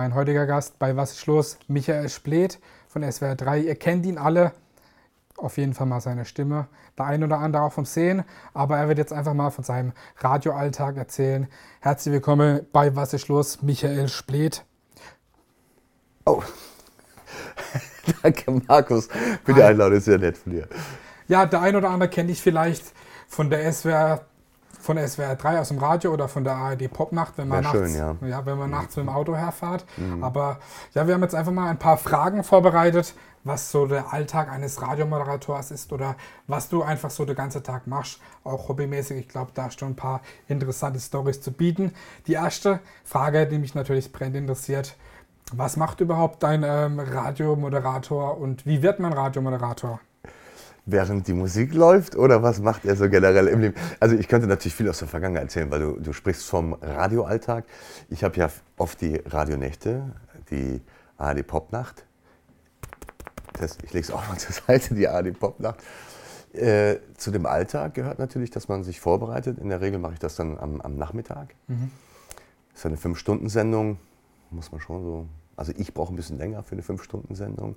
Mein heutiger Gast bei Was ist los? Michael Splet von SWR 3. Ihr kennt ihn alle. Auf jeden Fall mal seine Stimme. Der ein oder andere auch vom Sehen. Aber er wird jetzt einfach mal von seinem Radioalltag erzählen. Herzlich willkommen bei Was ist los? Michael Splet. Oh. Danke, Markus, für die Einladung. Sehr nett von dir. Ja, der ein oder andere kenne ich vielleicht von der SWR von der SWR 3 aus dem Radio oder von der ARD Popnacht, wenn man, nachts, schön, ja. Ja, wenn man nachts mit dem Auto herfahrt. Mhm. Aber ja, wir haben jetzt einfach mal ein paar Fragen vorbereitet, was so der Alltag eines Radiomoderators ist oder was du einfach so den ganzen Tag machst, auch hobbymäßig. Ich glaube, da hast du ein paar interessante Stories zu bieten. Die erste Frage, die mich natürlich brennend interessiert, was macht überhaupt ein ähm, Radiomoderator und wie wird man Radiomoderator? Während die Musik läuft oder was macht er so generell im Leben? Also ich könnte natürlich viel aus der Vergangenheit erzählen, weil du, du sprichst vom Radioalltag. Ich habe ja oft die Radionächte, die ARD Popnacht. Das, ich lege es auch mal zur Seite, die ARD Popnacht. Äh, zu dem Alltag gehört natürlich, dass man sich vorbereitet. In der Regel mache ich das dann am, am Nachmittag. Mhm. Das ist eine Fünf-Stunden-Sendung, muss man schon so. Also ich brauche ein bisschen länger für eine Fünf-Stunden-Sendung.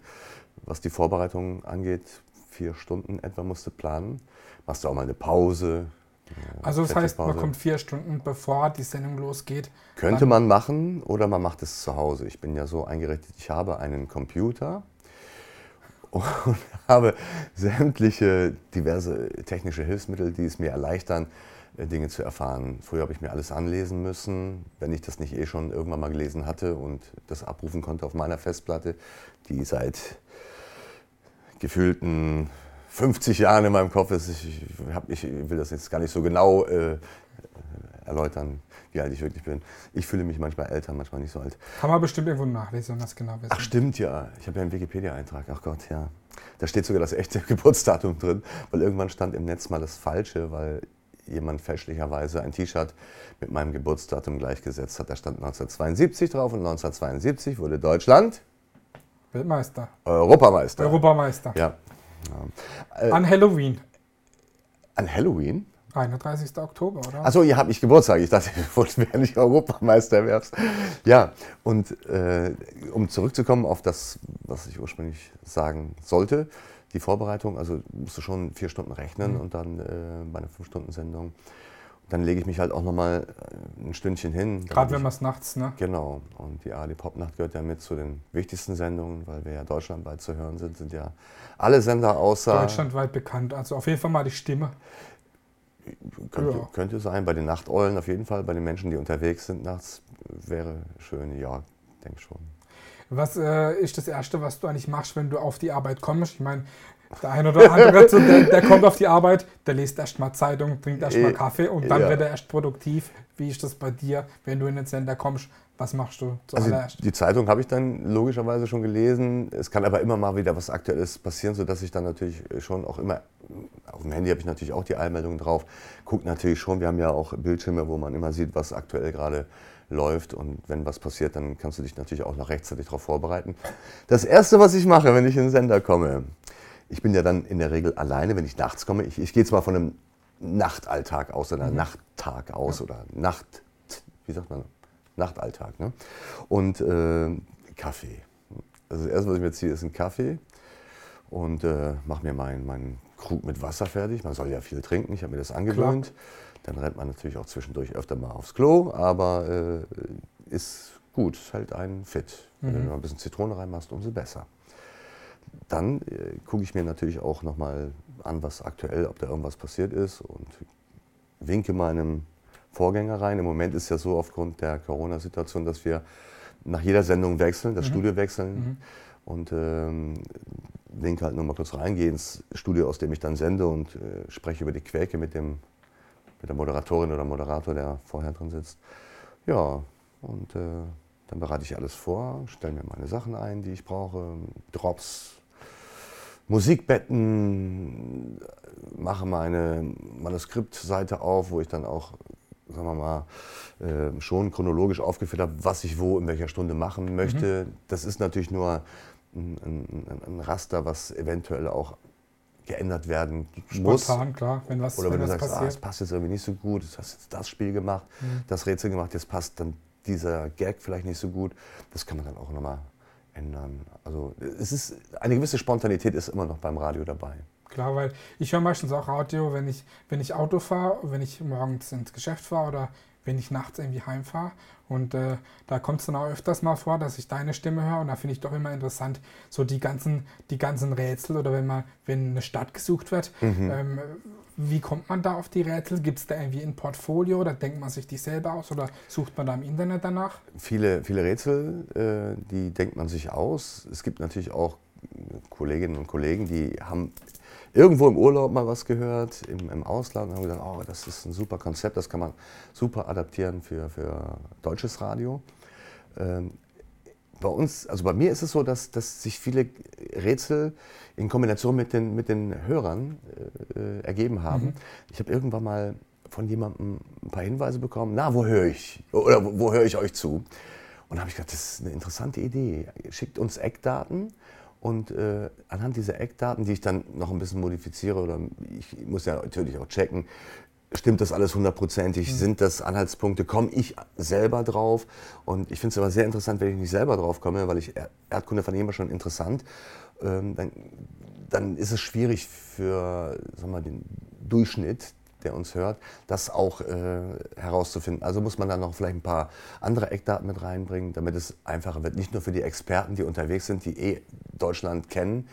Was die Vorbereitung angeht, vier Stunden etwa musst du planen. Machst du auch mal eine Pause. Also das heißt, man kommt vier Stunden bevor die Sendung losgeht. Könnte man machen oder man macht es zu Hause. Ich bin ja so eingerichtet, ich habe einen Computer und habe sämtliche diverse technische Hilfsmittel, die es mir erleichtern, äh, Dinge zu erfahren. Früher habe ich mir alles anlesen müssen, wenn ich das nicht eh schon irgendwann mal gelesen hatte und das abrufen konnte auf meiner Festplatte, die seit gefühlten 50 Jahren in meinem Kopf ist. Ich, hab, ich will das jetzt gar nicht so genau äh, erläutern, wie alt ich wirklich bin. Ich fühle mich manchmal älter, manchmal nicht so alt. Kann man bestimmt irgendwo nachlesen, das genau wissen. Ach stimmt, ja. Ich habe ja einen Wikipedia-Eintrag. Ach Gott, ja. Da steht sogar das echte Geburtsdatum drin, weil irgendwann stand im Netz mal das Falsche, weil jemand fälschlicherweise ein T-Shirt mit meinem Geburtsdatum gleichgesetzt hat. Da stand 1972 drauf und 1972 wurde Deutschland Weltmeister. Europameister. Europameister. Ja. Äh, an Halloween. An Halloween? 31. Oktober, oder? Achso, ihr habt nicht Geburtstag. Ich dachte, du wäre nicht Europameister wärst. Ja, und äh, um zurückzukommen auf das, was ich ursprünglich sagen sollte, die Vorbereitung, also musst du schon vier Stunden rechnen mhm. und dann äh, bei einer Fünf-Stunden-Sendung dann lege ich mich halt auch nochmal äh, ein Stündchen hin. Gerade wenn man es nachts, ne? Genau. Und die ARD Popnacht gehört ja mit zu den wichtigsten Sendungen, weil wir ja deutschlandweit zu hören sind, sind ja alle Sender außer. Deutschlandweit bekannt, also auf jeden Fall mal die Stimme. Könnte, ja. könnte sein, bei den Nachteulen auf jeden Fall, bei den Menschen, die unterwegs sind nachts, wäre schön, ja, denke schon. Was äh, ist das Erste, was du eigentlich machst, wenn du auf die Arbeit kommst? Ich meine, der eine oder andere, der, der, kommt auf die Arbeit, der liest erstmal Zeitung, trinkt erstmal äh, Kaffee und dann ja. wird er erst produktiv. Wie ist das bei dir, wenn du in den Sender kommst? Was machst du zuallererst? Also die Zeitung habe ich dann logischerweise schon gelesen. Es kann aber immer mal wieder was Aktuelles passieren, sodass ich dann natürlich schon auch immer, auf dem Handy habe ich natürlich auch die Eilmeldungen drauf, guckt natürlich schon, wir haben ja auch Bildschirme, wo man immer sieht, was aktuell gerade läuft und wenn was passiert, dann kannst du dich natürlich auch noch rechtzeitig darauf vorbereiten. Das Erste, was ich mache, wenn ich in den Sender komme, ich bin ja dann in der Regel alleine, wenn ich nachts komme. Ich, ich gehe jetzt mal von einem Nachtalltag aus oder mhm. Nachttag aus ja. oder Nacht, wie sagt man, Nachtalltag. Ne? Und äh, Kaffee. Also das Erste, was ich mir ziehe, ist ein Kaffee und äh, mache mir meinen mein Krug mit Wasser fertig. Man soll ja viel trinken, ich habe mir das angewöhnt. Klar. Dann rennt man natürlich auch zwischendurch öfter mal aufs Klo, aber äh, ist gut, hält einen fit. Mhm. Wenn du mhm. noch ein bisschen Zitrone reinmachst, umso besser dann äh, gucke ich mir natürlich auch nochmal an, was aktuell, ob da irgendwas passiert ist und winke meinem Vorgänger rein. Im Moment ist ja so aufgrund der Corona-Situation, dass wir nach jeder Sendung wechseln, das mhm. Studio wechseln mhm. und ähm, winke halt nur mal kurz rein, gehe ins Studio, aus dem ich dann sende und äh, spreche über die Quäke mit, dem, mit der Moderatorin oder Moderator, der vorher drin sitzt. Ja, und äh, dann bereite ich alles vor, stelle mir meine Sachen ein, die ich brauche, Drops, Musikbetten, mache meine Manuskriptseite auf, wo ich dann auch, sagen wir mal, äh, schon chronologisch aufgeführt habe, was ich wo in welcher Stunde machen möchte. Mhm. Das ist natürlich nur ein, ein, ein, Raster, was eventuell auch geändert werden muss. Spontan, klar, wenn was Oder wenn, wenn du sagst, ah, es passt jetzt irgendwie nicht so gut, du hast jetzt das Spiel gemacht, mhm. das Rätsel gemacht, jetzt passt, dann dieser Gag vielleicht nicht so gut. Das kann man dann auch nochmal ändern. Also es ist eine gewisse Spontanität ist immer noch beim Radio dabei. Klar, weil ich höre meistens auch Radio, wenn ich, wenn ich Auto fahre, wenn ich morgens ins Geschäft fahre oder wenn ich nachts irgendwie heimfahre. Und äh, da kommt es dann auch öfters mal vor, dass ich deine Stimme höre. Und da finde ich doch immer interessant, so die ganzen, die ganzen Rätsel oder wenn mal, wenn eine Stadt gesucht wird, mhm. ähm, wie kommt man da auf die Rätsel? Gibt es da irgendwie ein Portfolio oder denkt man sich die selber aus oder sucht man da im Internet danach? Viele, viele Rätsel, äh, die denkt man sich aus. Es gibt natürlich auch Kolleginnen und Kollegen, die haben irgendwo im Urlaub mal was gehört, im, im Ausland, und haben gesagt, oh, das ist ein super Konzept, das kann man super adaptieren für, für deutsches Radio. Ähm, bei uns, also bei mir ist es so, dass, dass sich viele Rätsel in Kombination mit den, mit den Hörern äh, ergeben haben. Mhm. Ich habe irgendwann mal von jemandem ein paar Hinweise bekommen, na, wo höre ich? Oder wo, wo höre ich euch zu? Und da habe ich gedacht, das ist eine interessante Idee. Schickt uns Eckdaten und äh, anhand dieser Eckdaten, die ich dann noch ein bisschen modifiziere, oder ich muss ja natürlich auch checken, stimmt das alles hundertprozentig, mhm. sind das Anhaltspunkte, komme ich selber drauf? Und ich finde es aber sehr interessant, wenn ich nicht selber drauf komme, weil ich Erdkunde fand ich immer schon interessant. Ähm, dann, dann ist es schwierig für sag mal, den Durchschnitt der uns hört, das auch äh, herauszufinden. Also muss man dann noch vielleicht ein paar andere Eckdaten mit reinbringen, damit es einfacher wird. Nicht nur für die Experten, die unterwegs sind, die eh Deutschland kennen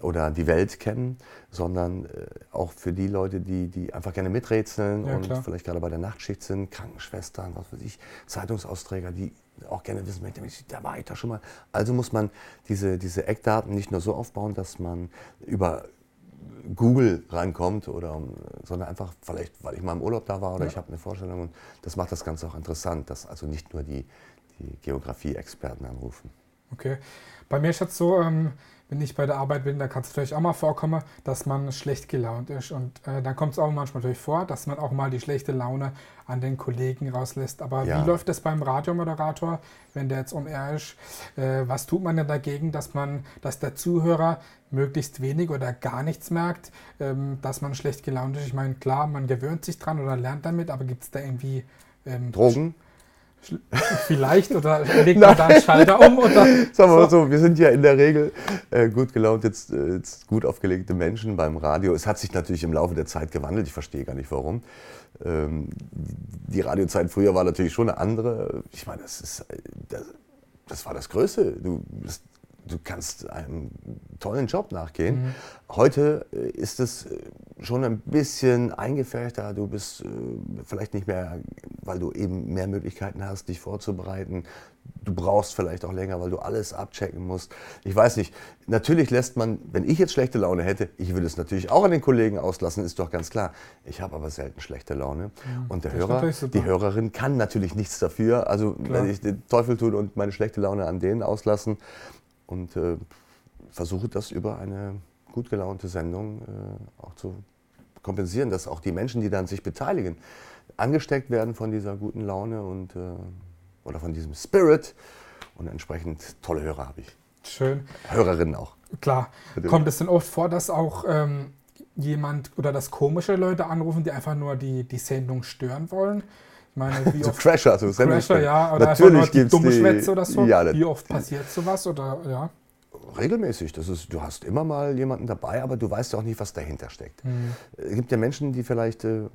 oder die Welt kennen, sondern äh, auch für die Leute, die, die einfach gerne miträtseln ja, und klar. vielleicht gerade bei der Nachtschicht sind, Krankenschwestern, was weiß ich, Zeitungsausträger, die auch gerne wissen, da war ich da schon mal. Also muss man diese, diese Eckdaten nicht nur so aufbauen, dass man über Google reinkommt, oder, sondern einfach vielleicht, weil ich mal im Urlaub da war oder ja. ich habe eine Vorstellung. Und das macht das Ganze auch interessant, dass also nicht nur die, die Geografie-Experten anrufen. Okay. Bei mir ist es so, ähm, wenn ich bei der Arbeit bin, da kann es natürlich auch mal vorkommen, dass man schlecht gelaunt ist. Und äh, dann kommt es auch manchmal natürlich vor, dass man auch mal die schlechte Laune an den Kollegen rauslässt. Aber ja. wie läuft das beim Radiomoderator, wenn der jetzt on air ist? Äh, was tut man denn dagegen, dass man, dass der Zuhörer möglichst wenig oder gar nichts merkt, ähm, dass man schlecht gelaunt ist? Ich meine, klar, man gewöhnt sich dran oder lernt damit, aber gibt es da irgendwie ähm, Drogen? Vielleicht oder legt man da einen Schalter um? Oder Sagen wir mal so, wir sind ja in der Regel äh, gut gelaunt, jetzt, äh, jetzt, gut aufgelegte Menschen beim Radio. Es hat sich natürlich im Laufe der Zeit gewandelt, ich verstehe gar nicht warum. Ähm, die Radiozeit früher war natürlich schon eine andere. Ich meine, das, ist, äh, das, das war das Größte. Du bist du kannst einem tollen Job nachgehen. Mhm. Heute äh, ist es äh, schon ein bisschen eingefärchter. Du bist äh, vielleicht nicht mehr, weil du eben mehr Möglichkeiten hast, dich vorzubereiten. Du brauchst vielleicht auch länger, weil du alles abchecken musst. Ich weiß nicht. Natürlich lässt man, wenn ich jetzt schlechte Laune hätte, ich würde es natürlich auch an den Kollegen auslassen, ist doch ganz klar. Ich habe aber selten schlechte Laune. Ja, und der Hörer, die Hörerin kann natürlich nichts dafür. Also klar. wenn ich den Teufel tue und meine schlechte Laune an denen auslassen, und äh, versuche das über eine gut gelaunte Sendung äh, auch zu kompensieren, dass auch die Menschen, die dann sich beteiligen, angesteckt werden von dieser guten Laune und, äh, oder von diesem Spirit und entsprechend tolle Hörer habe ich. Schön. Hörerinnen auch. Klar. Natürlich. Kommt es denn oft vor, dass auch ähm, jemand oder dass komische Leute anrufen, die einfach nur die, die Sendung stören wollen? Meine, wie so oft Crasher, so Crasher, ja, oder Natürlich einfach nur die dumme Schwätze oder so. Ja, wie oft passiert sowas oder ja? Regelmäßig. Das ist, du hast immer mal jemanden dabei, aber du weißt ja auch nicht, was dahinter steckt. Mhm. Es gibt ja Menschen, die vielleicht äh,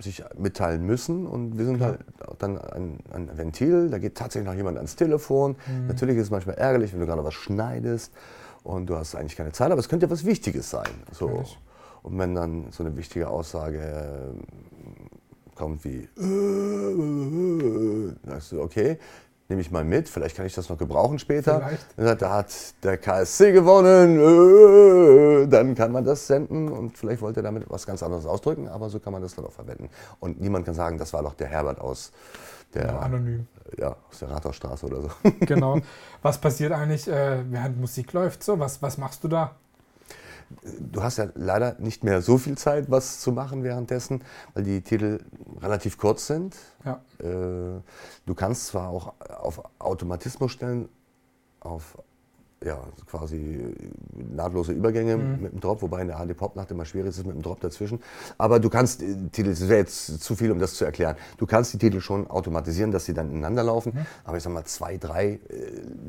sich mitteilen müssen und wir sind Klar. halt dann ein, ein, Ventil, da geht tatsächlich noch jemand ans Telefon. Mhm. Natürlich ist es manchmal ärgerlich, wenn du gerade was schneidest und du hast eigentlich keine Zeit, aber es könnte ja was Wichtiges sein. So. Und wenn dann so eine wichtige Aussage kommt wie, äh, sagst du, okay, nehme ich mal mit, vielleicht kann ich das noch gebrauchen später. Vielleicht. Da hat der KSC gewonnen, äh, dann kann man das senden und vielleicht wollte er damit was ganz anderes ausdrücken, aber so kann man das dann auch verwenden. Und niemand kann sagen, das war doch der Herbert aus der, ja, anonym. Ja, aus der Rathausstraße oder so. Genau. Was passiert eigentlich, äh, während Musik läuft? So, was, was machst du da? Du hast ja leider nicht mehr so viel Zeit, was zu machen währenddessen, weil die Titel relativ kurz sind. Ja. Äh, du kannst zwar auch auf Automatismus stellen, auf ja, quasi nahtlose Übergänge mhm. mit dem Drop, wobei in der HD Pop Nacht immer schwierig ist mit dem Drop dazwischen. Aber du kannst äh, Titel, das wäre jetzt zu viel, um das zu erklären. Du kannst die Titel schon automatisieren, dass sie dann ineinander laufen. Mhm. Aber ich sag mal, zwei, drei,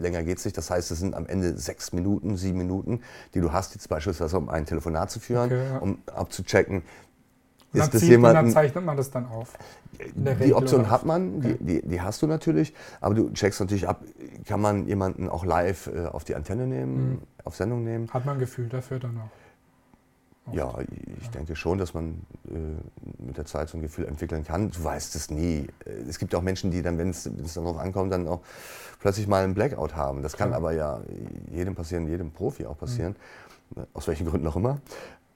länger es nicht. Das heißt, es sind am Ende sechs Minuten, sieben Minuten, die du hast, jetzt beispielsweise um ein Telefonat zu führen, okay, ja. um abzuchecken, ist das jemand. Dann zeichnet man das dann auf. Die Option hat man, okay. die, die, die, hast du natürlich, aber du checkst natürlich ab, kann man jemanden auch live äh, auf die Antenne nehmen, mhm. auf Sendung nehmen. Hat man ein Gefühl dafür dann auch? Ja, ich denke schon, dass man äh, mit der Zeit so ein Gefühl entwickeln kann. Du weißt es nie. Äh, es gibt auch Menschen, die dann, wenn es darauf ankommt, dann auch plötzlich mal einen Blackout haben. Das kann ja. aber ja jedem passieren, jedem Profi auch passieren. Mhm. Aus welchen Gründen auch immer.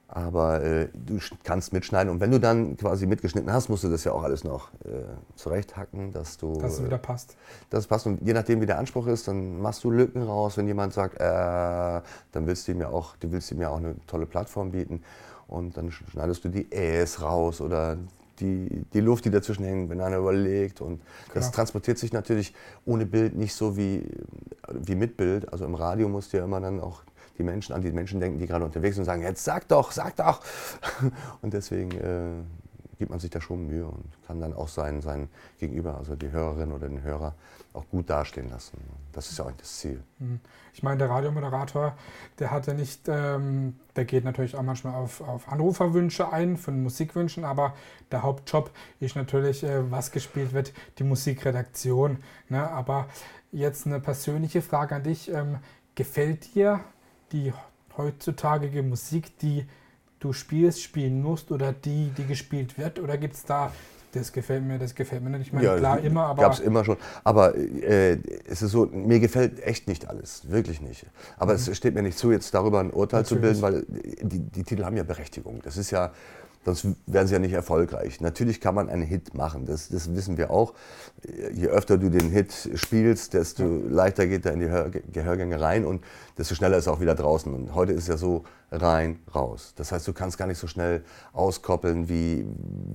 Aber äh, du kannst mitschneiden und wenn du dann quasi mitgeschnitten hast, musst du das ja auch alles noch äh, zurechthacken, dass du. Dass es wieder passt. Dass es passt. Und je nachdem, wie der Anspruch ist, dann machst du Lücken raus. Wenn jemand sagt, äh, dann willst du ihm ja auch, du willst ihm ja auch eine tolle Plattform bieten. Und dann schneidest du die Äs raus oder die, die Luft, die dazwischen hängt, wenn einer überlegt. Und das Klar. transportiert sich natürlich ohne Bild nicht so wie, wie mit Bild. Also im Radio musst du ja immer dann auch die Menschen an die Menschen denken, die gerade unterwegs sind und sagen, jetzt sag doch, sag doch. Und deswegen äh, gibt man sich da schon Mühe und kann dann auch sein, sein Gegenüber, also die Hörerin oder den Hörer, auch gut dastehen lassen. Das ist ja auch das Ziel. Mhm. Ich meine, der Radiomoderator, der hat ja nicht, ähm, der geht natürlich auch manchmal auf, auf Anruferwünsche ein, von Musikwünschen, aber der Hauptjob ist natürlich, äh, was gespielt wird, die Musikredaktion. Ne? Aber jetzt eine persönliche Frage an dich. Ähm, gefällt dir die heutzutage Musik, die du spielst, spielen musst oder die, die gespielt wird? Oder gibt es da, das gefällt mir, das gefällt mir nicht? Ich meine, ja, klar, immer, aber. Gab es immer schon. Aber äh, es ist so, mir gefällt echt nicht alles. Wirklich nicht. Aber mhm. es steht mir nicht zu, jetzt darüber ein Urteil Natürlich. zu bilden, weil die, die Titel haben ja Berechtigung. Das ist ja sonst wären sie ja nicht erfolgreich. Natürlich kann man einen Hit machen, das, das wissen wir auch. Je öfter du den Hit spielst, desto leichter geht er in die Gehörgänge rein und desto schneller ist er auch wieder draußen. Und heute ist ja so rein, raus. Das heißt, du kannst gar nicht so schnell auskoppeln, wie,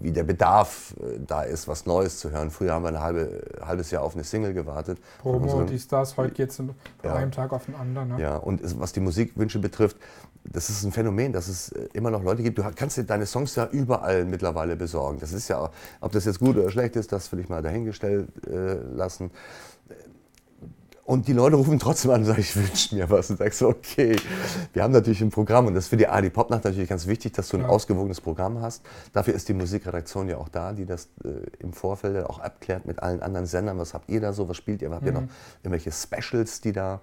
wie der Bedarf äh, da ist, was Neues zu hören. Früher haben wir ein halbe, halbes Jahr auf eine Single gewartet. Promo, die Stars, heute geht es von ja. einem Tag auf den anderen. Ne? Ja, und was die Musikwünsche betrifft, das ist ein Phänomen, dass es äh, immer noch Leute gibt. Du kannst dir deine Songs ja überall mittlerweile besorgen. Das ist ja, ob das jetzt gut oder schlecht ist, das will ich mal dahingestellt äh, lassen. Und die Leute rufen trotzdem an und sagen, ich wünsche mir was. Und sagst so, okay, wir haben natürlich ein Programm und das ist für die AD Popnacht natürlich ganz wichtig, dass du ein ja. ausgewogenes Programm hast. Dafür ist die Musikredaktion ja auch da, die das äh, im Vorfeld auch abklärt mit allen anderen Sendern. Was habt ihr da so, was spielt ihr? Habt mhm. ihr noch irgendwelche Specials, die da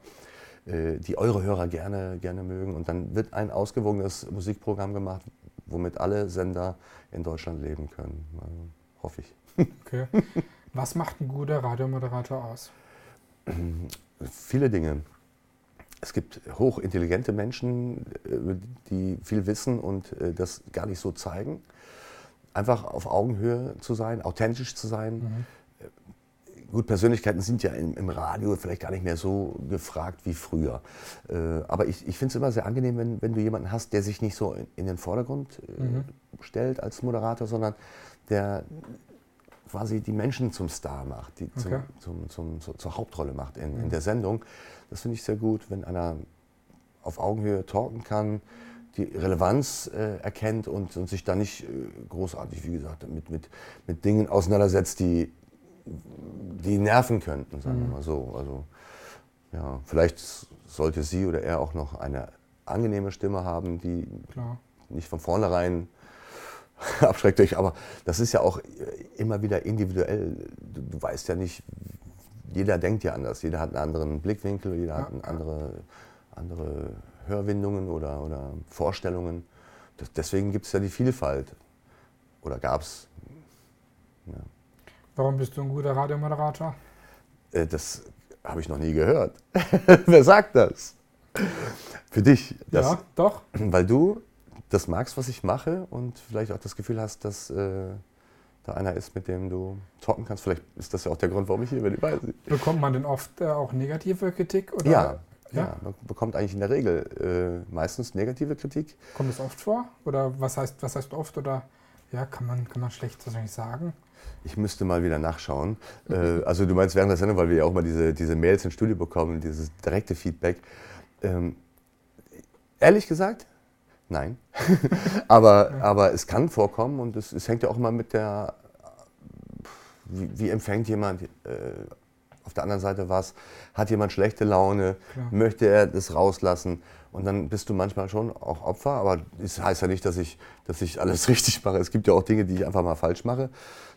die eure Hörer gerne, gerne mögen. Und dann wird ein ausgewogenes Musikprogramm gemacht, womit alle Sender in Deutschland leben können. Also, hoffe ich. Okay. Was macht ein guter Radiomoderator aus? Viele Dinge. Es gibt hochintelligente Menschen, äh, die viel wissen und äh, das gar nicht so zeigen. Einfach auf Augenhöhe zu sein, authentisch zu sein. Mhm Gut, Persönlichkeiten sind ja im, im, Radio vielleicht gar nicht mehr so gefragt wie früher. Äh, aber ich, ich finde es immer sehr angenehm, wenn, wenn du jemanden hast, der sich nicht so in, in den Vordergrund äh, mhm. stellt als Moderator, sondern der quasi die Menschen zum Star macht, die okay. zum, zum, zum, zur Hauptrolle macht in, mhm. in der Sendung. Das finde ich sehr gut, wenn einer auf Augenhöhe talken kann, die Relevanz äh, erkennt und, und, sich da nicht äh, großartig, wie gesagt, mit, mit, mit Dingen auseinandersetzt, die die nerven könnten, sagen wir mhm. mal so. Also, ja, vielleicht sollte sie oder er auch noch eine angenehme Stimme haben, die Klar. nicht von vornherein abschreckt euch. Aber das ist ja auch immer wieder individuell. Du, du, weißt ja nicht, jeder denkt ja anders. Jeder hat einen anderen Blickwinkel, jeder ja. hat andere, andere Hörwindungen oder, oder Vorstellungen. Das, deswegen gibt es ja die Vielfalt. Oder gab es. Ja. Warum bist du ein guter Radiomoderator? Äh, das habe ich noch nie gehört. Wer sagt das? Für dich. Das, ja, doch. Weil du das magst, was ich mache und vielleicht auch das Gefühl hast, dass äh, da einer ist, mit dem du talken kannst. Vielleicht ist das ja auch der Grund, warum ich hier bin. Ich weiß nicht. Bekommt man denn oft äh, auch negative Kritik? Oder? Ja, ja, ja, man bekommt eigentlich in der Regel äh, meistens negative Kritik. Kommt es oft vor? Oder was heißt, was heißt oft? Oder ja, kann man, kann man schlecht wahrscheinlich sagen? Ich müsste mal wieder nachschauen. Mhm. also du meinst während der Sendung, weil wir ja auch mal diese, diese Mails ins Studio bekommen, dieses direkte Feedback. Ähm, ehrlich gesagt, nein. aber, aber es kann vorkommen und es, es, hängt ja auch immer mit der, wie, wie empfängt jemand, äh, auf der anderen Seite was, hat jemand schlechte Laune, Klar. möchte er das rauslassen und dann bist du manchmal schon auch Opfer, aber das heißt ja nicht, dass ich, dass ich alles richtig mache. Es gibt ja auch Dinge, die ich einfach mal falsch mache.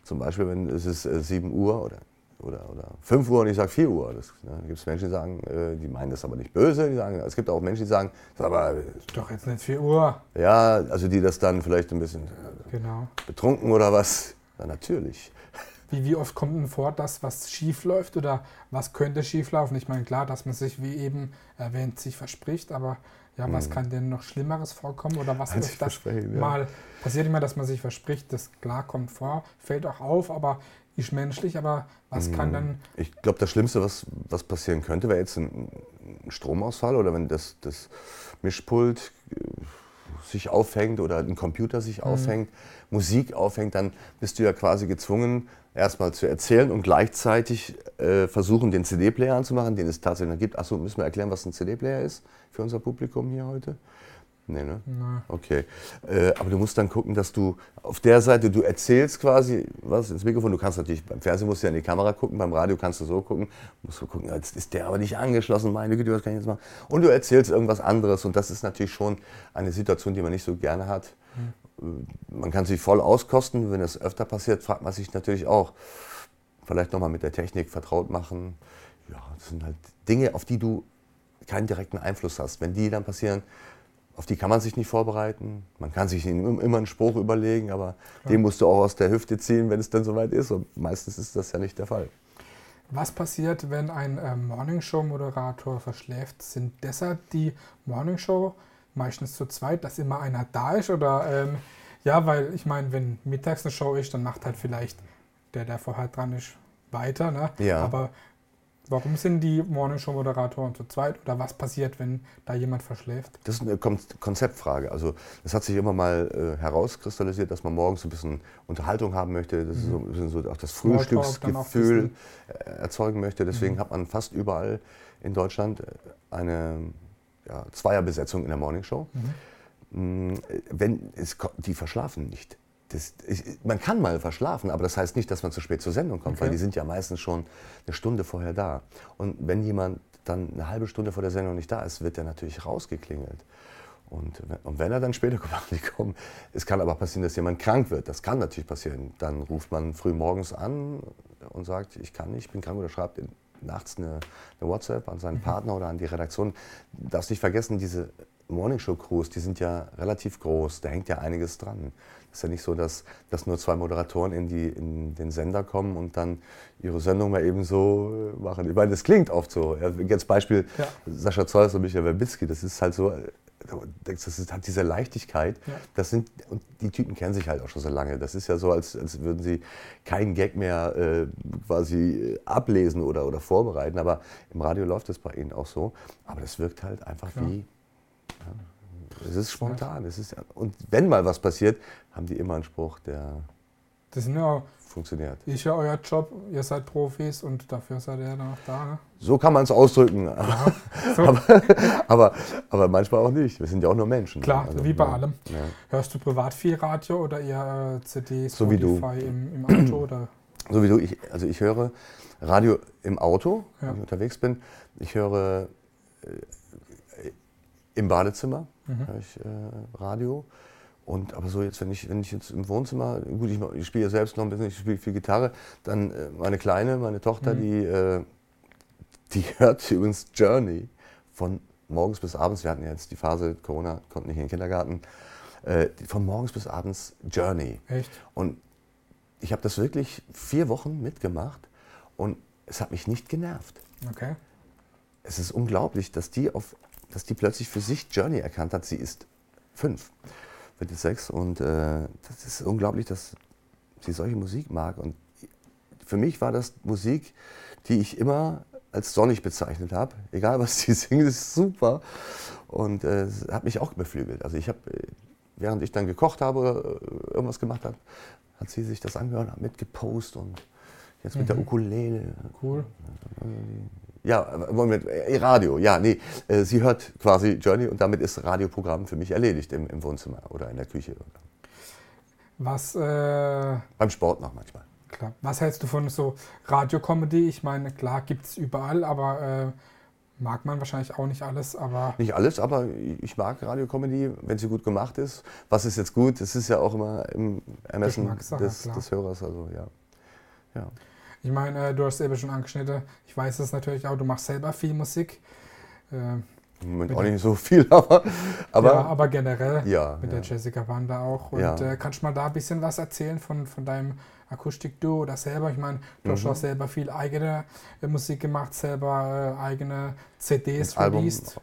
Zum Beispiel, wenn es ist äh, 7 Uhr oder oder, oder 5 Uhr und ich sage 4 Uhr. Das, ne, gibt es Menschen, die sagen, äh, die meinen das aber nicht böse. Die sagen, es gibt auch Menschen, die sagen, aber. Doch jetzt nicht 4 Uhr. Ja, also die das dann vielleicht ein bisschen äh, genau. betrunken oder was. Ja, natürlich. Wie, wie oft kommt denn vor, dass was schief läuft oder was könnte schief laufen? Ich meine, klar, dass man sich, wie eben erwähnt, sich verspricht, aber ja, was mhm. kann denn noch Schlimmeres vorkommen oder was ist das mal ja. passiert immer, dass man sich verspricht, das klar kommt vor, fällt auch auf, aber ist menschlich, aber was kann mhm. dann. Ich glaube, das Schlimmste, was, was passieren könnte, wäre jetzt ein, Stromausfall oder wenn das, das Mischpult äh, sich aufhängt oder ein Computer sich mhm. aufhängt, Musik aufhängt, dann bist du ja quasi gezwungen, erstmal zu erzählen und gleichzeitig äh, versuchen, den CD-Player anzumachen, den es tatsächlich gibt. Achso, müssen wir erklären, was ein CD-Player ist für unser Publikum hier heute? Nee, ne? Nein. Okay. Äh, aber du musst dann gucken, dass du auf der Seite, du erzählst quasi was ins Mikrofon. Du kannst natürlich, beim Fernsehen musst du ja in die Kamera gucken, beim Radio kannst du so gucken. Musst du gucken, jetzt ist der aber nicht angeschlossen, meine Güte, was kann ich jetzt machen? Und du erzählst irgendwas anderes. Und das ist natürlich schon eine Situation, die man nicht so gerne hat. Mhm. Man kann sich voll auskosten. Wenn das öfter passiert, fragt man sich natürlich auch, vielleicht nochmal mit der Technik vertraut machen. Ja, das sind halt Dinge, auf die du keinen direkten Einfluss hast. Wenn die dann passieren, auf die kann man sich nicht vorbereiten. Man kann sich immer einen Spruch überlegen, aber ja. den musst du auch aus der Hüfte ziehen, wenn es dann soweit ist. Und meistens ist das ja nicht der Fall. Was passiert, wenn ein ähm, Morningshow-Moderator verschläft? Sind deshalb die Morningshow meistens zu zweit, dass immer einer da ist? Oder ähm, ja, weil ich meine, wenn mittags eine Show ist, dann macht halt vielleicht der, der vorher dran ist, weiter. Ne? Ja. Aber Warum sind die Morningshow-Moderatoren zu zweit oder was passiert, wenn da jemand verschläft? Das ist eine Konzeptfrage. Also es hat sich immer mal äh, herauskristallisiert, dass man morgens ein bisschen Unterhaltung haben möchte, dass mhm. so ein bisschen so auch das Frühstücksgefühl erzeugen möchte. Deswegen mhm. hat man fast überall in Deutschland äh, eine ja, Zweierbesetzung in der Morningshow. Mhm. Wenn es, die verschlafen nicht das, ich, man kann mal verschlafen, aber das heißt nicht, dass man zu spät zur Sendung kommt, okay. weil die sind ja meistens schon eine Stunde vorher da. Und wenn jemand dann eine halbe Stunde vor der Sendung nicht da ist, wird er natürlich rausgeklingelt. Und, und wenn er dann später kommt, es kann aber passieren, dass jemand krank wird. Das kann natürlich passieren. Dann ruft man früh morgens an und sagt, ich kann nicht, ich bin krank oder schreibt nachts eine, eine WhatsApp an seinen. Partner oder an die Redaktion. Du darfst nicht vergessen, diese Morningshow-Crews, die sind ja relativ groß, da hängt ja einiges dran. Es ist ja nicht so, dass, dass nur zwei Moderatoren in, die, in den Sender kommen und dann ihre Sendung mal eben so äh, machen. Ich meine, das klingt oft so. Jetzt Beispiel ja. Sascha Zeus und Michael Werbitzki, das ist halt so, äh, das hat diese Leichtigkeit. Ja. Das sind, und die Typen kennen sich halt auch schon so lange. Das ist ja so, als, als würden sie keinen Gag mehr äh, quasi ablesen oder, oder vorbereiten. Aber im Radio läuft das bei ihnen auch so. Aber das wirkt halt einfach wie. Ja, es ist spontan. Es ist, und wenn mal was passiert, haben die immer einen Spruch, der das sind ja, funktioniert. Ist ja euer Job, ihr seid Profis und dafür seid ihr dann auch da. So kann man es ausdrücken. Ja, so. aber, aber, aber, manchmal auch nicht. Wir sind ja auch nur Menschen. Klar, also, wie bei ja, allem. Ja. Hörst du privat viel Radio oder eher CD, so du. Im, im Auto? oder? So wie du. Ich, also ich höre Radio im Auto, wenn ich unterwegs bin. Ich höre äh, im Badezimmer mhm. höre ich äh, Radio. Und aber so jetzt, wenn ich, wenn ich jetzt im Wohnzimmer, gut, ich, ich spiele ja selbst noch ein bisschen, ich spiele viel Gitarre, dann äh, meine Kleine, meine Tochter, mhm. die, äh, die hört übrigens Journey von morgens bis abends. Wir hatten ja jetzt die Phase, Corona, konnten nicht in den Kindergarten. Äh, von morgens bis abends Journey. Echt? Und ich habe das wirklich vier Wochen mitgemacht und es hat mich nicht genervt. Okay. Es ist unglaublich, dass die auf dass die plötzlich für sich Journey erkannt hat. Sie ist fünf, jetzt sechs und äh, das ist unglaublich, dass sie solche Musik mag. Und für mich war das Musik, die ich immer als sonnig bezeichnet habe. Egal was sie singen, ist super. Und äh, hat mich auch beflügelt. Also ich habe, während ich dann gekocht habe, äh, irgendwas gemacht habe, hat sie sich das angehört, hat mitgepostet und jetzt mit mhm. der Ukulele. Cool. Ja, Moment, äh, Radio, ja, nee. Äh, sie hört quasi Journey und damit ist Radioprogramm für mich erledigt im, im Wohnzimmer oder in der Küche. Was? Äh, Beim Sport noch manchmal. Klar. Was hältst du von so Radiocomedy? Ich meine, klar, gibt es überall, aber äh, mag man wahrscheinlich auch nicht alles, aber. Nicht alles, aber ich mag Radiocomedy, wenn sie gut gemacht ist. Was ist jetzt gut? Das ist ja auch immer im Ermessen des, des, Hörers. Also, ja. ja. Ich meine, du hast eben schon angeschnitten, ich weiß es natürlich auch, du machst selber viel Musik. Äh, Im Moment auch nicht so viel, aber. aber ja, aber generell ja, mit ja. der Jessica Wanda auch. Und äh, kannst du mal da ein bisschen was erzählen von, von deinem Akustikduo oder selber? Ich meine, du mhm. hast auch selber viel eigene äh, Musik gemacht, selber äh, eigene CDs Album released.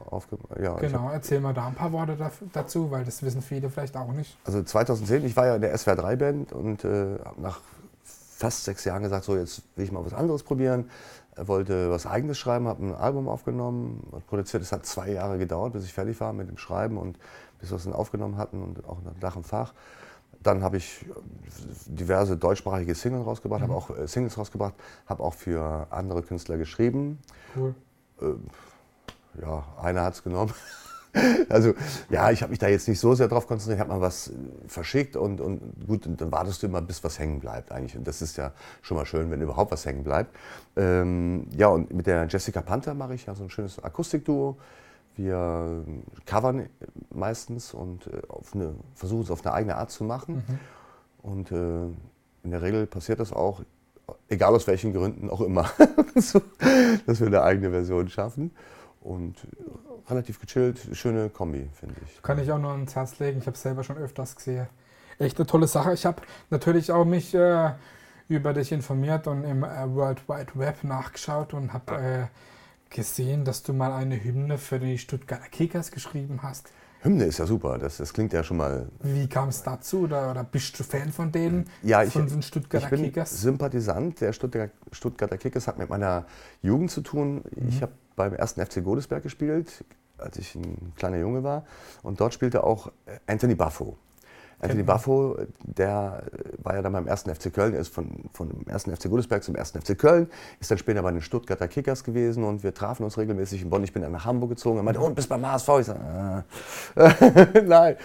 Ja, genau, erzähl mal da ein paar Worte dazu, weil das wissen viele vielleicht auch nicht. Also 2010, ich war ja in der SWR 3 Band und äh, nach fast sechs Jahren gesagt, so jetzt will ich mal was anderes probieren. Er wollte was Eigenes schreiben, habe ein Album aufgenommen, produziert. Es hat zwei Jahre gedauert, bis ich fertig war mit dem Schreiben und bis wir es dann aufgenommen hatten und auch nach Dach und Fach. Dann habe ich diverse deutschsprachige Singles rausgebracht, mhm. habe auch äh, Singles rausgebracht, habe auch für andere Künstler geschrieben. Cool. Äh, ja, einer hat es genommen. also ja, ich habe mich da jetzt nicht so sehr drauf konzentriert. Ich habe mal was äh, verschickt und, und gut, und dann wartest du immer, bis was hängen bleibt eigentlich. Und das ist ja schon mal schön, wenn überhaupt was hängen bleibt. Ähm, ja, und mit der Jessica Panther mache ich ja so ein schönes Akustikduo. Wir covern meistens und äh, eine, versuchen es auf eine eigene Art zu machen. Mhm. Und äh, in der Regel passiert das auch, egal aus welchen Gründen auch immer, so, dass wir eine eigene Version schaffen. Und relativ gechillt, schöne Kombi, finde ich. Kann ich auch nur ans Herz legen. Ich habe es selber schon öfters gesehen. Echt eine tolle Sache. Ich habe natürlich auch mich äh, über dich informiert und im äh, World Wide Web nachgeschaut und habe äh, gesehen, dass du mal eine Hymne für die Stuttgarter Kickers geschrieben hast. Hymne ist ja super, das, das klingt ja schon mal. Wie kam es dazu? Oder, oder, bist du Fan von denen? Ja, ich, von den Stuttgarter ich bin Kickers? Sympathisant der Stuttgarter, Stuttgarter Kickers, hat mit meiner Jugend zu tun. Mhm. Ich habe beim ersten FC Godesberg gespielt, als ich ein kleiner Junge war. Und dort spielte auch Anthony Buffo. Anthony Buffo, der war ja dann beim ersten FC Köln, ist von, von dem ersten FC Godesberg zum ersten FC Köln, ist dann später bei den Stuttgarter Kickers gewesen und wir trafen uns regelmäßig in Bonn. Ich bin dann nach Hamburg gezogen und meinte, und bist beim HSV? Ich sage, äh. nein.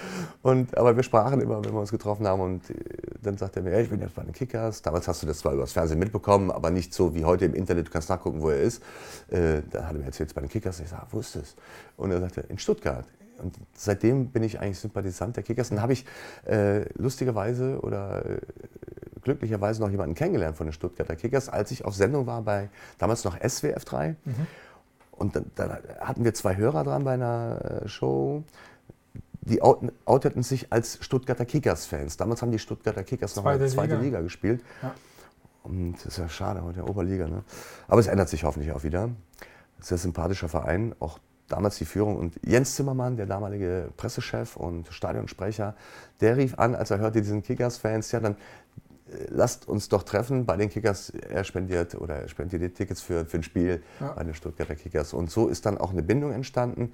Und, aber wir sprachen immer, wenn wir uns getroffen haben und äh, dann sagte er mir, ja, ich bin jetzt bei den Kickers. Damals hast du das zwar über das Fernsehen mitbekommen, aber nicht so wie heute im Internet, du kannst nachgucken, wo er ist. Äh, da hat er mir erzählt, bei den Kickers. Ich sage, wo ist das? Und er sagte, in Stuttgart und seitdem bin ich eigentlich Sympathisant der Kickers. Dann habe ich äh, lustigerweise oder äh, glücklicherweise noch jemanden kennengelernt von den Stuttgarter Kickers, als ich auf Sendung war bei damals noch SWF 3. Mhm. Und dann, dann, hatten wir zwei Hörer dran bei einer äh, Show. Die outeten sich als Stuttgarter Kickers-Fans. Damals haben die Stuttgarter Kickers noch in der zweiten Liga gespielt. Ja. Und das ist ja schade, heute der Oberliga. Ne? Aber es ändert sich hoffentlich auch wieder. Sehr sympathischer Verein, auch damals die Führung. Und Jens Zimmermann, der damalige Pressechef und Stadionsprecher, der rief an, als er hörte, diesen Kickers-Fans, ja, dann äh, lasst uns doch treffen bei den Kickers. Er spendiert oder er spendiert die Tickets für, für ein Spiel ja. bei den Stuttgarter Kickers. Und so ist dann auch eine Bindung entstanden.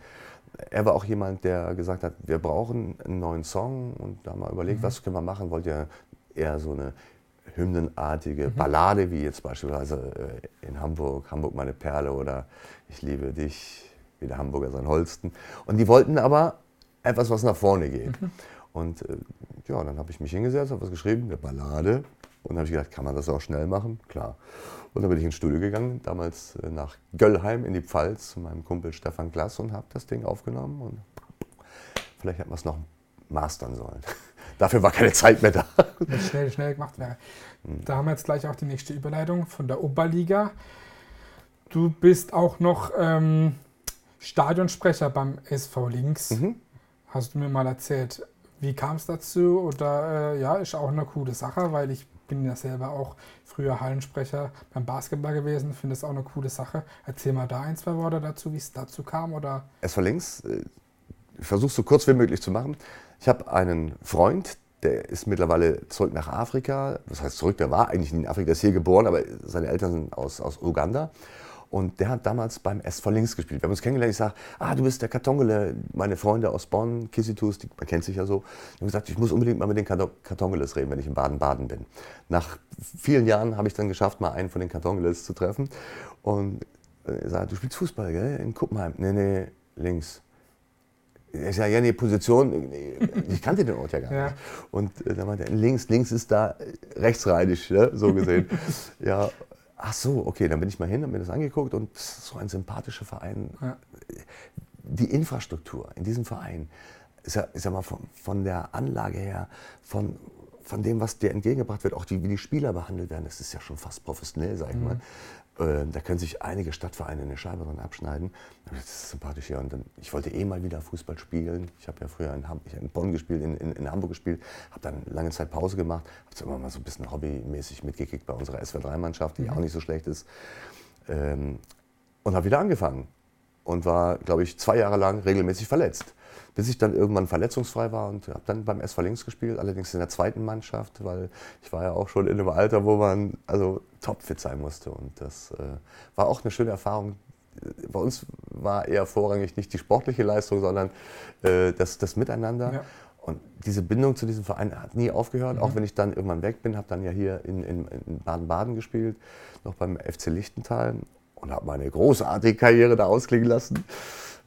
Er war auch jemand, der gesagt hat, wir brauchen einen neuen Song. Und da haben wir überlegt, mhm. was können wir machen? Wollt ihr eher so eine hymnenartige mhm. Ballade, wie jetzt beispielsweise äh, in Hamburg, Hamburg meine Perle oder Ich liebe dich, wie der Hamburger sein Holsten. Und die wollten aber etwas, was nach vorne geht. Mhm. Und äh, ja, dann habe ich mich hingesetzt, habe was geschrieben, eine Ballade. Und dann habe ich gedacht, kann man das auch schnell machen? Klar. Und dann bin ich ins Studio gegangen, damals äh, nach Göllheim in die Pfalz zu meinem Kumpel Stefan Glass und habe das Ding aufgenommen. Und vielleicht hätten wir es noch mastern sollen. Dafür war keine Zeit mehr da. Wenn schnell, schnell gemacht wäre. Da haben wir jetzt gleich auch die nächste Überleitung von der Oberliga. Du bist auch noch ähm, Stadionsprecher beim SV Links. Mhm. Hast du mir mal erzählt, wie kam es dazu? Oder äh, ja, ist auch eine coole Sache, weil ich bin ja selber auch früher Hallensprecher beim Basketball gewesen, finde es auch eine coole Sache. Erzähl mal da ein, zwei Worte dazu, wie es dazu kam. Oder? SV Links, äh, ich versuche es so kurz wie möglich zu machen. Ich habe einen Freund, der ist mittlerweile zurück nach Afrika. Das heißt zurück, der war eigentlich in Afrika, der ist hier geboren, aber seine Eltern sind aus, aus Uganda. Und der hat damals beim SV Links gespielt. Wir haben uns kennengelernt. Ich sage, ah, du bist der Kartongele, meine Freunde aus Bonn, Kissitus, die, man kennt sich ja so. Und gesagt, ich muss unbedingt mal mit den Kartongeles reden, wenn ich in Baden-Baden bin. Nach vielen Jahren habe ich dann geschafft, mal einen von den Kartongeles zu treffen. Und Er sagt, du spielst Fußball, gell? In Kuppenheim. Nee, nee, links. Ich sage, ja, nee, Position, ich kannte den Ort ja gar ja. nicht. Und äh, dann meinte er, links, links ist da rechtsrheinisch, ne? so gesehen. ja, ach so, okay, dann bin ich mal hin, habe mir das angeguckt und so ein sympathischer Verein. Ja. Die Infrastruktur in diesem Verein, ist ja, ist ja mal von, von der Anlage her, von, von dem, was dir entgegengebracht wird, auch die, wie die Spieler behandelt werden, das ist ja schon fast professionell, sag ich mhm. mal. Äh, da können sich einige Stadtvereine eine Scheibe dran abschneiden. Das ist sympathisch hier. Und dann, ich wollte eh mal wieder Fußball spielen. Ich habe ja früher in, Ham in Bonn gespielt, in, in, in Hamburg gespielt, habe dann lange Zeit Pause gemacht, habe es immer mal so ein bisschen hobbymäßig mitgekickt bei unserer SW3-Mannschaft, die mhm. auch nicht so schlecht ist. Ähm, und habe wieder angefangen und war, glaube ich, zwei Jahre lang regelmäßig verletzt bis ich dann irgendwann verletzungsfrei war und habe dann beim SV Links gespielt, allerdings in der zweiten Mannschaft, weil ich war ja auch schon in einem Alter, wo man also topfit sein musste und das äh, war auch eine schöne Erfahrung. Bei uns war eher vorrangig nicht die sportliche Leistung, sondern äh, das, das Miteinander. Ja. Und diese Bindung zu diesem Verein hat nie aufgehört, mhm. auch wenn ich dann irgendwann weg bin, habe dann ja hier in Baden-Baden gespielt, noch beim FC Lichtenthal und habe meine großartige Karriere da ausklingen lassen.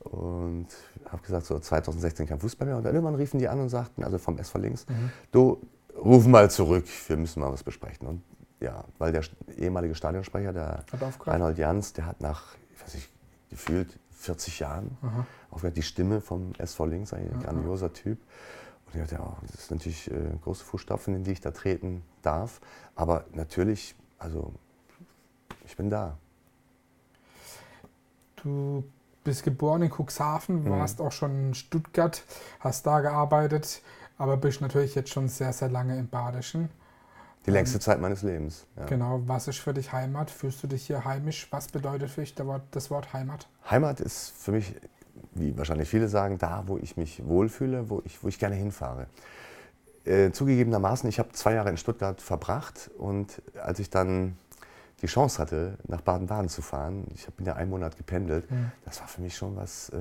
Und habe gesagt, so 2016 kein Fußball mehr. Und dann irgendwann riefen die an und sagten, also vom SV Links, mhm. du ruf mal zurück, wir müssen mal was besprechen. Und ja, weil der ehemalige Stadionsprecher, der Reinhold Jans, der hat nach, ich weiß nicht, gefühlt 40 Jahren Aha. aufgehört, die Stimme vom SV Links, ein Aha. grandioser Typ. Und ich dachte, ja, das ist natürlich äh, große Fußstapfen, in die ich da treten darf. Aber natürlich, also ich bin da. Du bist geboren in Cuxhaven, mhm. warst auch schon in Stuttgart, hast da gearbeitet, aber bist natürlich jetzt schon sehr, sehr lange im Badischen. Die längste ähm, Zeit meines Lebens. Ja. Genau. Was ist für dich Heimat? Fühlst du dich hier heimisch? Was bedeutet für dich das Wort Heimat? Heimat ist für mich, wie wahrscheinlich viele sagen, da, wo ich mich wohlfühle, wo ich, wo ich gerne hinfahre. Äh, zugegebenermaßen, ich habe zwei Jahre in Stuttgart verbracht und als ich dann die Chance hatte, nach Baden-Baden zu fahren, ich bin ja einen Monat gependelt, mhm. das war für mich schon was, äh,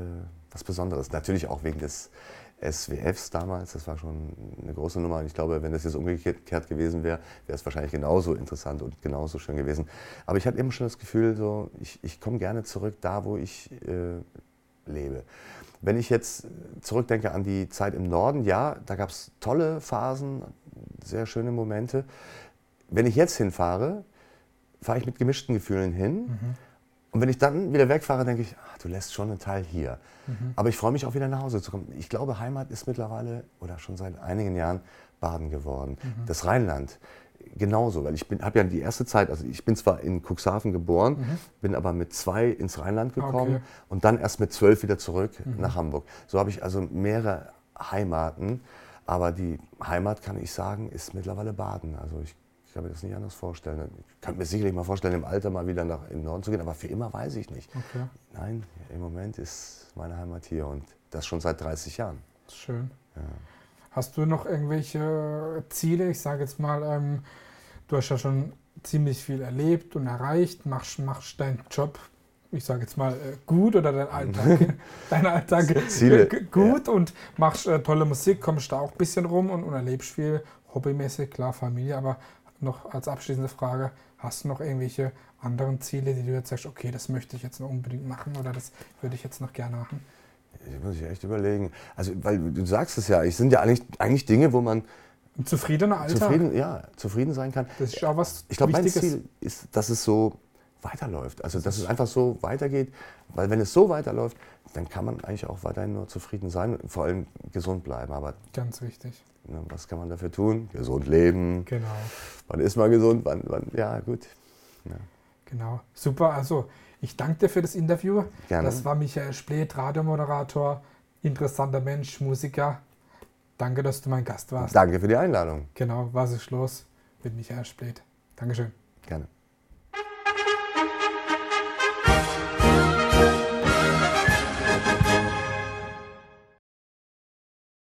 was Besonderes. Natürlich auch wegen des SWFs damals, das war schon eine große Nummer. Und ich glaube, wenn das jetzt umgekehrt gewesen wäre, wäre es wahrscheinlich genauso interessant und genauso schön gewesen. Aber ich hatte immer schon das Gefühl, so, ich, ich komme gerne zurück da, wo ich äh, lebe. Wenn ich jetzt zurückdenke an die Zeit im Norden, ja, da gab es tolle Phasen, sehr schöne Momente. Wenn ich jetzt hinfahre, fahre ich mit gemischten Gefühlen hin. Mhm. Und wenn ich dann wieder wegfahre, denke ich, ach, du lässt schon einen Teil hier. Mhm. Aber ich freue mich auch wieder nach Hause zu kommen. Ich glaube, Heimat ist mittlerweile oder schon seit einigen Jahren Baden geworden. Mhm. Das Rheinland genauso, weil ich habe ja die erste Zeit, also ich bin zwar in Cuxhaven geboren, mhm. bin aber mit zwei ins Rheinland gekommen okay. und dann erst mit zwölf wieder zurück mhm. nach Hamburg. So habe ich also mehrere Heimaten, aber die Heimat, kann ich sagen, ist mittlerweile Baden. Also ich ich kann mir das nicht anders vorstellen. Ich kann mir sicherlich mal vorstellen, im Alter mal wieder nach in den Norden zu gehen, aber für immer weiß ich nicht. Okay. Nein, im Moment ist meine Heimat hier und das schon seit 30 Jahren. Schön. Ja. Hast du noch irgendwelche Ziele? Ich sage jetzt mal, ähm, du hast ja schon ziemlich viel erlebt und erreicht, machst, machst deinen Job, ich sage jetzt mal, äh, gut oder dein Alltag, dein Alltag Ziele. gut ja. und machst äh, tolle Musik, kommst da auch ein bisschen rum und, und erlebst viel, hobbymäßig, klar, Familie, aber noch als abschließende Frage, hast du noch irgendwelche anderen Ziele, die du jetzt sagst, okay, das möchte ich jetzt noch unbedingt machen oder das würde ich jetzt noch gerne machen? Ich muss ich echt überlegen. Also, weil du sagst es ja, es sind ja eigentlich, eigentlich Dinge, wo man ein zufriedener Alter. Zufrieden, ja, zufrieden sein kann. Das ist auch was Ich glaube, mein Ziel ist, dass es so weiterläuft. Also, dass es einfach so weitergeht. Weil wenn es so weiterläuft, dann kann man eigentlich auch weiterhin nur zufrieden sein und vor allem gesund bleiben. Aber Ganz wichtig. Ne, was kann man dafür tun? Gesund leben. Genau. Wann ist man gesund? Wann, wann ja, gut. Ja. Genau. Super. Also, ich danke dir für das Interview. Gerne. Das war Michael Splet, Radiomoderator, interessanter Mensch, Musiker. Danke, dass du mein Gast warst. Danke für die Einladung. Genau. Was ist los mit Michael Splet? Dankeschön. Gerne.